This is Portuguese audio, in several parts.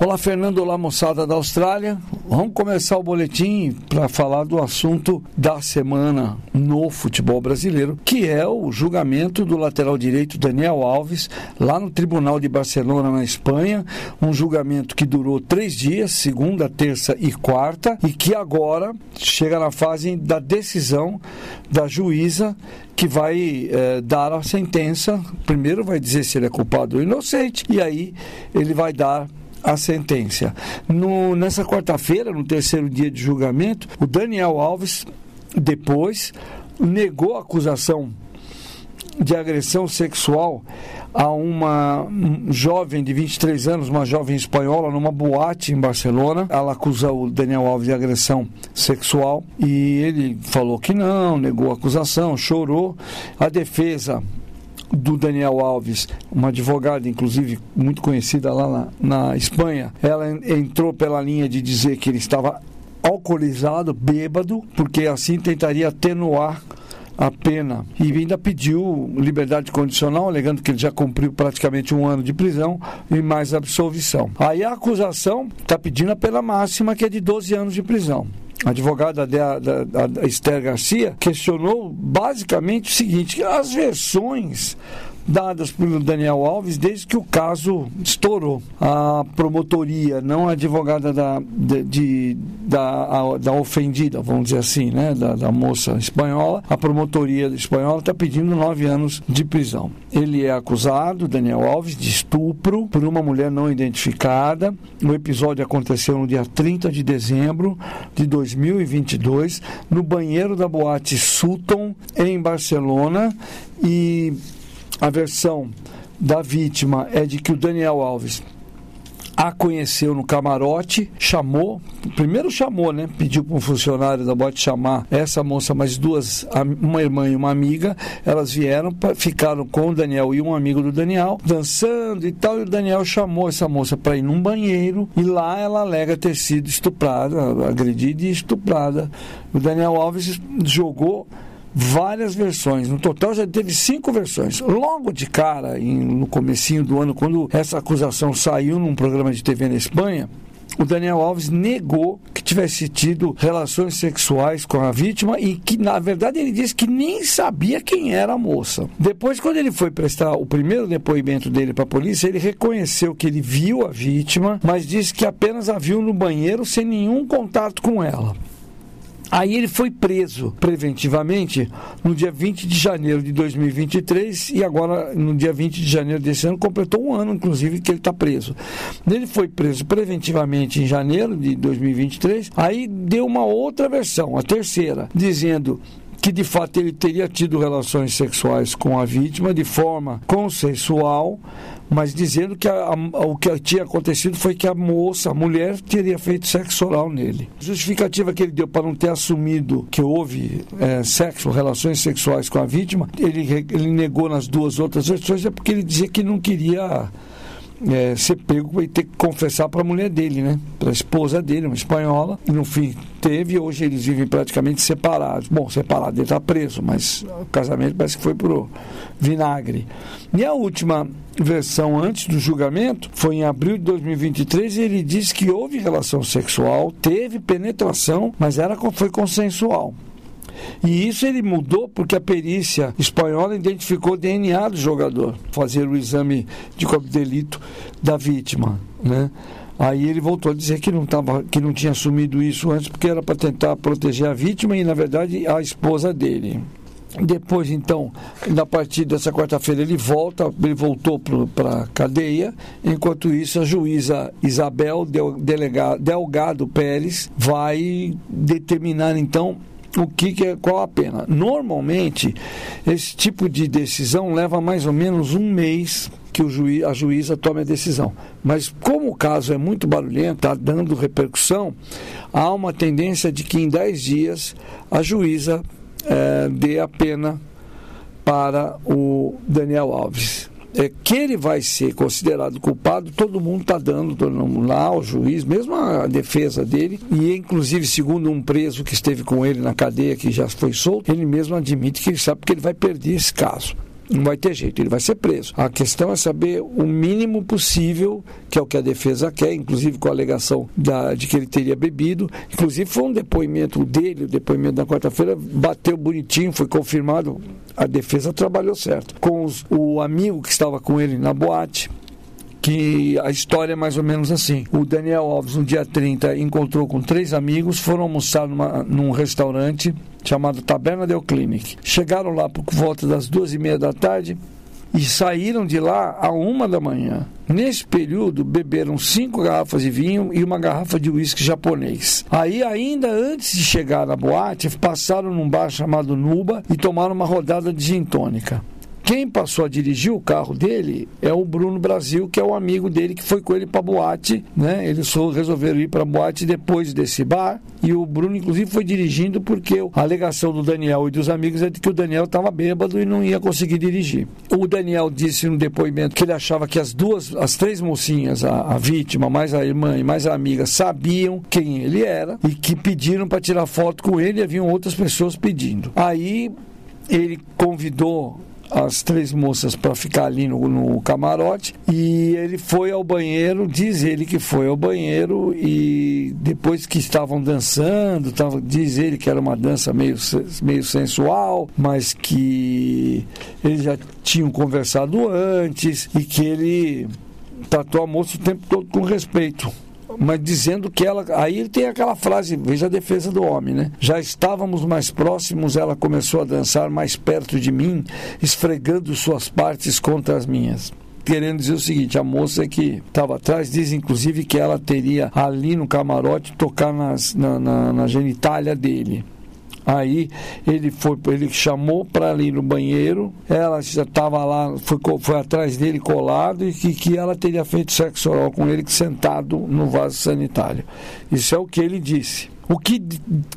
Olá, Fernando. Olá, moçada da Austrália. Vamos começar o boletim para falar do assunto da semana no futebol brasileiro, que é o julgamento do lateral direito Daniel Alves, lá no Tribunal de Barcelona, na Espanha. Um julgamento que durou três dias, segunda, terça e quarta, e que agora chega na fase da decisão da juíza que vai eh, dar a sentença. Primeiro vai dizer se ele é culpado ou inocente, e aí ele vai dar a sentença. No, nessa quarta-feira, no terceiro dia de julgamento, o Daniel Alves, depois, negou a acusação de agressão sexual a uma jovem de 23 anos, uma jovem espanhola, numa boate em Barcelona. Ela acusa o Daniel Alves de agressão sexual e ele falou que não, negou a acusação, chorou. A defesa do Daniel Alves, uma advogada, inclusive, muito conhecida lá na, na Espanha, ela entrou pela linha de dizer que ele estava alcoolizado, bêbado, porque assim tentaria atenuar a pena e ainda pediu liberdade condicional, alegando que ele já cumpriu praticamente um ano de prisão e mais absolvição. Aí a acusação está pedindo a pena máxima, que é de 12 anos de prisão. Advogada da, da, da Esther Garcia questionou basicamente o seguinte: as versões dadas pelo Daniel Alves desde que o caso estourou. A promotoria, não a advogada da, de, de da, a, da ofendida, vamos dizer assim, né, da, da moça espanhola, a promotoria espanhola está pedindo nove anos de prisão. Ele é acusado, Daniel Alves, de estupro por uma mulher não identificada. O episódio aconteceu no dia 30 de dezembro de 2022, no banheiro da boate Sutton, em Barcelona. E a versão da vítima é de que o Daniel Alves a conheceu no camarote, chamou, primeiro chamou, né? Pediu para um funcionário da bote chamar essa moça, mais duas, uma irmã e uma amiga. Elas vieram, ficaram com o Daniel e um amigo do Daniel, dançando e tal. E o Daniel chamou essa moça para ir num banheiro e lá ela alega ter sido estuprada, agredida e estuprada. O Daniel Alves jogou várias versões. No total já teve cinco versões. Logo de cara, em, no comecinho do ano, quando essa acusação saiu num programa de TV na Espanha, o Daniel Alves negou que tivesse tido relações sexuais com a vítima e que, na verdade, ele disse que nem sabia quem era a moça. Depois, quando ele foi prestar o primeiro depoimento dele para a polícia, ele reconheceu que ele viu a vítima, mas disse que apenas a viu no banheiro sem nenhum contato com ela. Aí ele foi preso preventivamente no dia 20 de janeiro de 2023 e agora no dia 20 de janeiro desse ano completou um ano, inclusive, que ele está preso. Ele foi preso preventivamente em janeiro de 2023, aí deu uma outra versão, a terceira, dizendo que de fato ele teria tido relações sexuais com a vítima de forma consensual, mas dizendo que a, a, o que tinha acontecido foi que a moça, a mulher, teria feito sexo oral nele. A justificativa que ele deu para não ter assumido que houve é, sexo, relações sexuais com a vítima, ele, ele negou nas duas outras versões, é porque ele dizia que não queria é, ser pego e ter que confessar para a mulher dele, né? Para a esposa dele, uma espanhola. E no fim teve, hoje eles vivem praticamente separados. Bom, separado, ele está preso, mas o casamento parece que foi pro vinagre. E a última versão antes do julgamento foi em abril de 2023 e ele disse que houve relação sexual, teve penetração, mas era, foi consensual. E isso ele mudou porque a perícia espanhola identificou o DNA do jogador, fazer o exame de corpo de delito da vítima, né? Aí ele voltou a dizer que não, tava, que não tinha assumido isso antes porque era para tentar proteger a vítima e, na verdade, a esposa dele. Depois, então, na partir dessa quarta-feira, ele volta, ele voltou para a cadeia. Enquanto isso, a juíza Isabel Delgado Pérez vai determinar, então, o que, que é, qual a pena. Normalmente, esse tipo de decisão leva mais ou menos um mês que o juiz, a juíza tome a decisão. Mas como o caso é muito barulhento, está dando repercussão, há uma tendência de que em 10 dias a juíza é, dê a pena para o Daniel Alves é, que ele vai ser considerado culpado, todo mundo está dando lá, o juiz, mesmo a defesa dele, e inclusive, segundo um preso que esteve com ele na cadeia, que já foi solto, ele mesmo admite que ele sabe que ele vai perder esse caso. Não vai ter jeito, ele vai ser preso. A questão é saber o mínimo possível, que é o que a defesa quer, inclusive com a alegação da, de que ele teria bebido. Inclusive foi um depoimento dele, o depoimento da quarta-feira, bateu bonitinho, foi confirmado. A defesa trabalhou certo. Com os, o amigo que estava com ele na boate, que a história é mais ou menos assim. O Daniel Alves, no dia 30, encontrou com três amigos, foram almoçar numa, num restaurante chamado Taberna Del Clinic. Chegaram lá por volta das duas e meia da tarde e saíram de lá a uma da manhã. Nesse período, beberam cinco garrafas de vinho e uma garrafa de uísque japonês. Aí, ainda antes de chegar na boate, passaram num bar chamado Nuba e tomaram uma rodada de gin tônica. Quem passou a dirigir o carro dele é o Bruno Brasil, que é o amigo dele que foi com ele para boate, né? Eles resolveram ir para boate depois desse bar e o Bruno inclusive foi dirigindo porque a alegação do Daniel e dos amigos é de que o Daniel estava bêbado e não ia conseguir dirigir. O Daniel disse no depoimento que ele achava que as duas, as três mocinhas, a, a vítima, mais a irmã e mais a amiga, sabiam quem ele era e que pediram para tirar foto com ele e haviam outras pessoas pedindo. Aí ele convidou as três moças para ficar ali no, no, camarote. E ele foi ao banheiro, diz ele que foi ao banheiro e depois que estavam dançando, tava, diz ele que era uma dança meio, meio sensual, mas que eles já tinham conversado antes e que ele tratou a moça o tempo todo com respeito mas dizendo que ela. Aí tem aquela frase, veja a defesa do homem, né? Já estávamos mais próximos, ela começou a dançar mais perto de mim, esfregando suas partes contra as minhas querendo dizer o seguinte: a moça que estava atrás diz, inclusive, que ela teria ali no camarote tocar nas, na, na, na genitália dele. Aí ele foi, ele chamou para ir no banheiro, ela já estava lá, foi, foi atrás dele colado e que, que ela teria feito sexo oral com ele sentado no vaso sanitário. Isso é o que ele disse. O que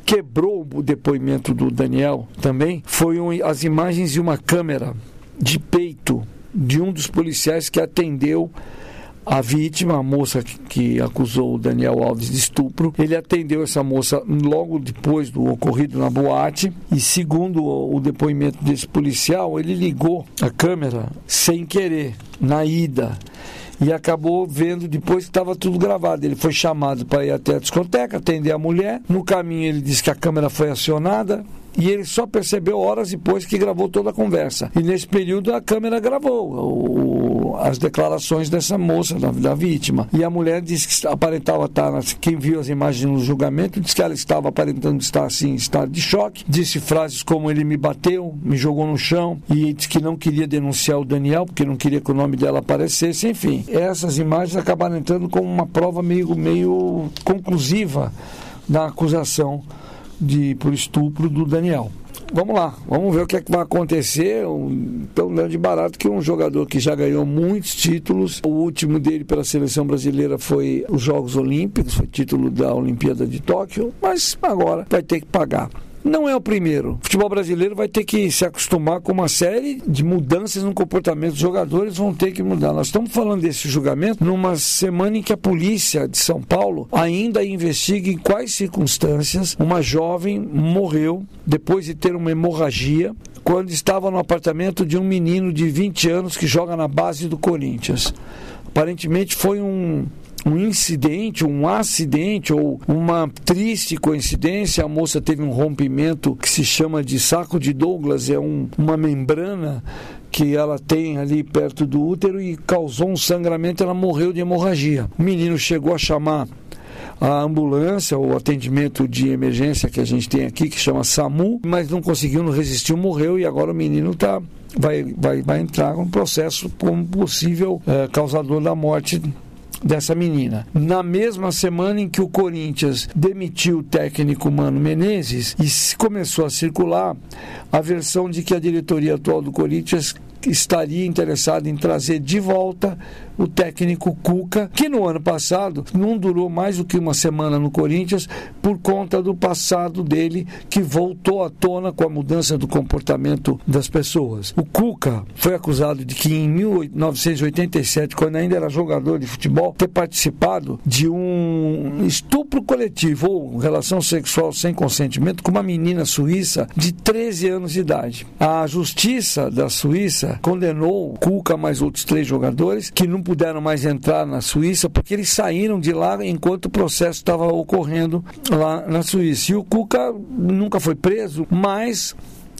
quebrou o depoimento do Daniel também foi as imagens de uma câmera de peito de um dos policiais que atendeu a vítima, a moça que acusou o Daniel Alves de estupro, ele atendeu essa moça logo depois do ocorrido na boate e, segundo o depoimento desse policial, ele ligou a câmera sem querer, na ida e acabou vendo depois que estava tudo gravado. Ele foi chamado para ir até a discoteca, atender a mulher. No caminho, ele disse que a câmera foi acionada e ele só percebeu horas depois que gravou toda a conversa. E nesse período a câmera gravou o, as declarações dessa moça, da, da, vítima. E a mulher disse que aparentava estar, quem viu as imagens no julgamento, disse que ela estava aparentando estar assim, em estado de choque. Disse frases como ele me bateu, me jogou no chão e disse que não queria denunciar o Daniel, porque não queria que o nome dela aparecesse. Enfim, essas imagens acabaram entrando como uma prova meio, meio conclusiva da acusação de, por estupro do Daniel. Vamos lá, vamos ver o que, é que vai acontecer. Um, tão grande barato que um jogador que já ganhou muitos títulos. O último dele pela seleção brasileira foi os Jogos Olímpicos, foi título da Olimpíada de Tóquio, mas agora vai ter que pagar não é o primeiro. O futebol brasileiro vai ter que se acostumar com uma série de mudanças no comportamento dos jogadores, vão ter que mudar. Nós estamos falando desse julgamento numa semana em que a polícia de São Paulo ainda investiga em quais circunstâncias uma jovem morreu depois de ter uma hemorragia quando estava no apartamento de um menino de 20 anos que joga na base do Corinthians. Aparentemente foi um, um incidente, um acidente ou uma triste coincidência, a moça teve um rompimento que se chama de saco de Douglas, é um, uma membrana que ela tem ali perto do útero e causou um sangramento, ela morreu de hemorragia. O menino chegou a chamar a ambulância, o atendimento de emergência que a gente tem aqui, que chama SAMU, mas não conseguiu, não resistiu, morreu e agora o menino tá, vai, vai, vai entrar com um processo como possível é, causador da morte dessa menina. Na mesma semana em que o Corinthians demitiu o técnico Mano Menezes e começou a circular a versão de que a diretoria atual do Corinthians estaria interessada em trazer de volta o técnico Cuca, que no ano passado não durou mais do que uma semana no Corinthians por conta do passado dele que voltou à tona com a mudança do comportamento das pessoas. O Cuca foi acusado de que em 1987, quando ainda era jogador de futebol, ter participado de um estupro coletivo ou relação sexual sem consentimento com uma menina suíça de 13 anos de idade. A justiça da Suíça condenou Cuca mais outros três jogadores que não puderam mais entrar na Suíça porque eles saíram de lá enquanto o processo estava ocorrendo lá na Suíça. E o Cuca nunca foi preso, mas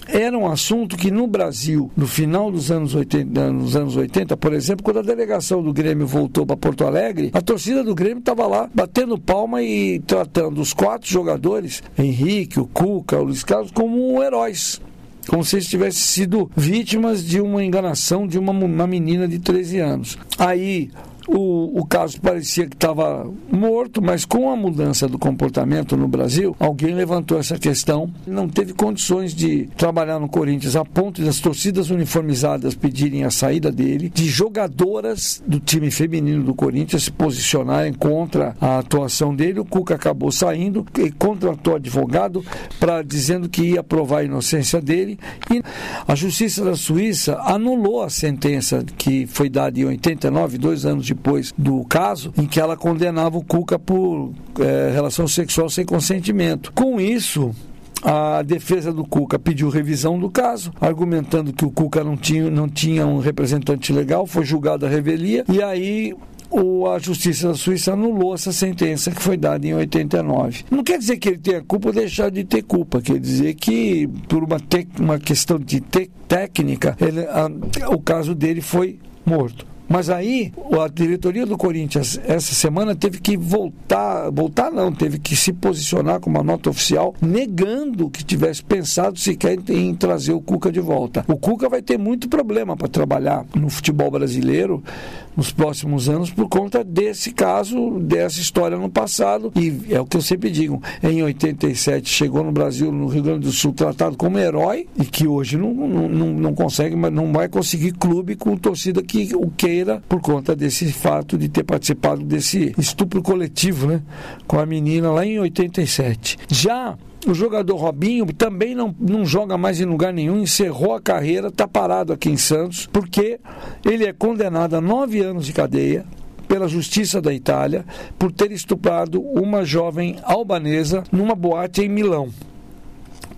era um assunto que no Brasil, no final dos anos 80, nos anos 80, por exemplo, quando a delegação do Grêmio voltou para Porto Alegre, a torcida do Grêmio estava lá batendo palma e tratando os quatro jogadores, Henrique, o Cuca, o Luiz Carlos, como heróis como se eles tivessem sido vítimas de uma enganação de uma, uma menina de 13 anos. Aí o, o caso parecia que estava morto, mas com a mudança do comportamento no Brasil, alguém levantou essa questão. Não teve condições de trabalhar no Corinthians a ponto das torcidas uniformizadas pedirem a saída dele, de jogadoras do time feminino do Corinthians se posicionarem contra a atuação dele. O Cuca acabou saindo e contratou advogado para dizendo que ia provar a inocência dele. E a Justiça da Suíça anulou a sentença que foi dada em 89, dois anos depois do caso, em que ela condenava o Cuca por é, relação sexual sem consentimento. Com isso, a defesa do Cuca pediu revisão do caso, argumentando que o Cuca não tinha, não tinha um representante legal, foi julgado a revelia, e aí o, a Justiça da Suíça anulou essa sentença que foi dada em 89. Não quer dizer que ele tenha culpa ou deixar de ter culpa, quer dizer que, por uma, uma questão de te, técnica, ele, a, o caso dele foi morto. Mas aí a diretoria do Corinthians essa semana teve que voltar, voltar não, teve que se posicionar com uma nota oficial negando que tivesse pensado sequer em, trazer o Cuca de volta. O Cuca vai ter muito problema para trabalhar no futebol brasileiro nos próximos anos por conta desse caso, dessa história no passado. E é o que eu sempre digo: em 87 chegou no Brasil, no Rio Grande do Sul, tratado como herói e que hoje não, não, não, consegue, mas não vai conseguir clube com torcida que o queira por conta desse fato de ter participado desse estupro coletivo, né? Com a menina lá em 87. Já o jogador Robinho também não, não joga mais em lugar nenhum, encerrou a carreira, está parado aqui em Santos, porque ele é condenado a nove anos de cadeia pela Justiça da Itália por ter estuprado uma jovem albanesa numa boate em Milão.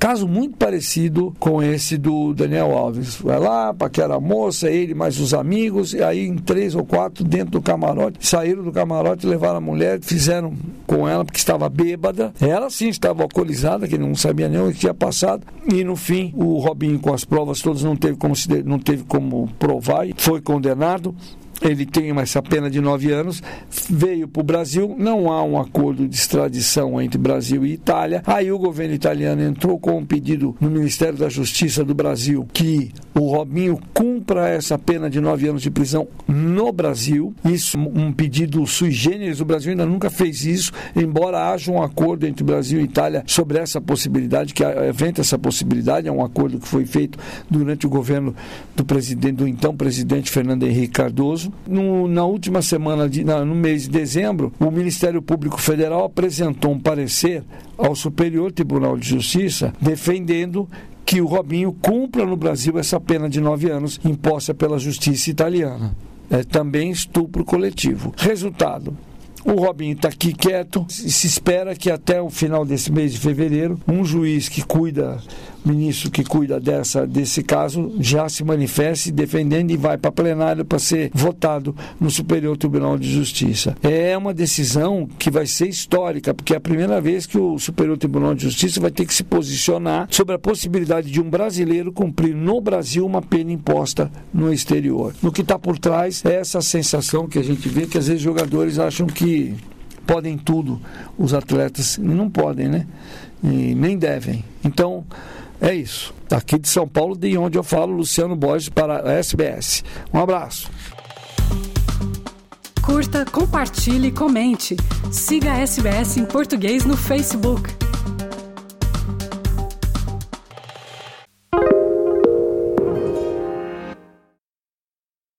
Caso muito parecido com esse do Daniel Alves. Vai lá, paquera a moça, ele mais os amigos, e aí em três ou quatro dentro do camarote, saíram do camarote, levaram a mulher, fizeram com ela, porque estava bêbada. Ela sim estava alcoolizada, que não sabia nem o que tinha passado. E no fim, o Robinho, com as provas todas, não teve como, se, não teve como provar e foi condenado ele tem essa pena de nove anos, veio para o Brasil, não há um acordo de extradição entre Brasil e Itália. Aí o governo italiano entrou com um pedido no Ministério da Justiça do Brasil que o Robinho cumpra essa pena de nove anos de prisão no Brasil. Isso, um pedido sui generis, o Brasil ainda nunca fez isso, embora haja um acordo entre Brasil e Itália sobre essa possibilidade, que aventa essa possibilidade, é um acordo que foi feito durante o governo do presidente, do então presidente Fernando Henrique Cardoso. No, na última semana, de, na, no mês de dezembro, o Ministério Público Federal apresentou um parecer ao Superior Tribunal de Justiça defendendo que o Robinho cumpra no Brasil essa pena de nove anos imposta pela justiça italiana. É também estupro coletivo. Resultado: o Robinho está aqui quieto. Se espera que até o final desse mês de fevereiro, um juiz que cuida, ministro que cuida dessa, desse caso, já se manifeste defendendo e vai para plenário para ser votado no Superior Tribunal de Justiça. É uma decisão que vai ser histórica, porque é a primeira vez que o Superior Tribunal de Justiça vai ter que se posicionar sobre a possibilidade de um brasileiro cumprir no Brasil uma pena imposta no exterior. No que está por trás é essa sensação que a gente vê que às vezes jogadores acham que podem tudo, os atletas não podem, né? E nem devem. Então, é isso. Aqui de São Paulo, de onde eu falo, Luciano Borges para a SBS. Um abraço. Curta, compartilhe, comente. Siga a SBS em português no Facebook.